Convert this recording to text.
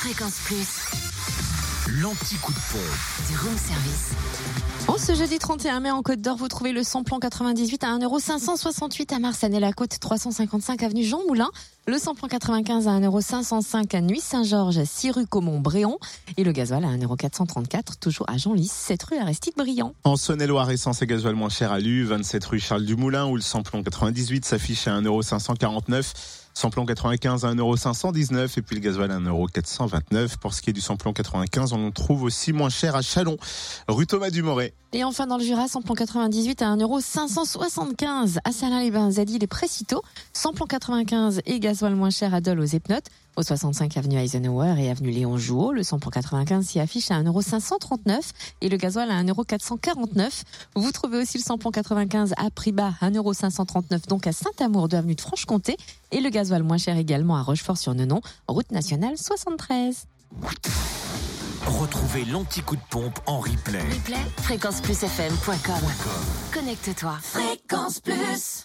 Fréquence Plus, L'anti-coup de pompe. du room service. En ce jeudi 31 mai en Côte d'Or, vous trouvez le samplon 98 à 1,568€ à Marsanne et la Côte 355 avenue Jean Moulin. Le samplon 95 à 1,505€ à Nuit Saint-Georges, 6 rue Caumont-Bréon. Et le gasoil à 1,434€ toujours à Genlis, 7 rue Aristide Briand. En Saône-et-Loire, essence et gasoil moins cher à Lu, 27 rue Charles Dumoulin, où le samplon 98 s'affiche à 1,549€. Samplon 95 à 1,519€ et puis le gasoil à 1,429€. Pour ce qui est du samplon 95, on en trouve aussi moins cher à Chalon, rue Thomas Dumoret. Et enfin dans le Jura, samplon 98 à 1,575€ à Salins-les-Bains, Zadi les Précito. Samplon 95 et gasoil moins cher à Dole aux Epnotes. Au 65 avenue Eisenhower et avenue Léon Jouot, le samplon 95 s'y affiche à 1,539€ et le gasoil à 1,449€. Vous trouvez aussi le samplon 95 à prix bas, 1,539€ donc à Saint-Amour de avenue de Franche-Comté et le gasoil moins cher également à Rochefort-sur-Nenon, route nationale 73. Retrouvez l'anti-coup de pompe en replay. Replay, fréquenceplusfm.com. Connecte-toi. Fréquence Plus.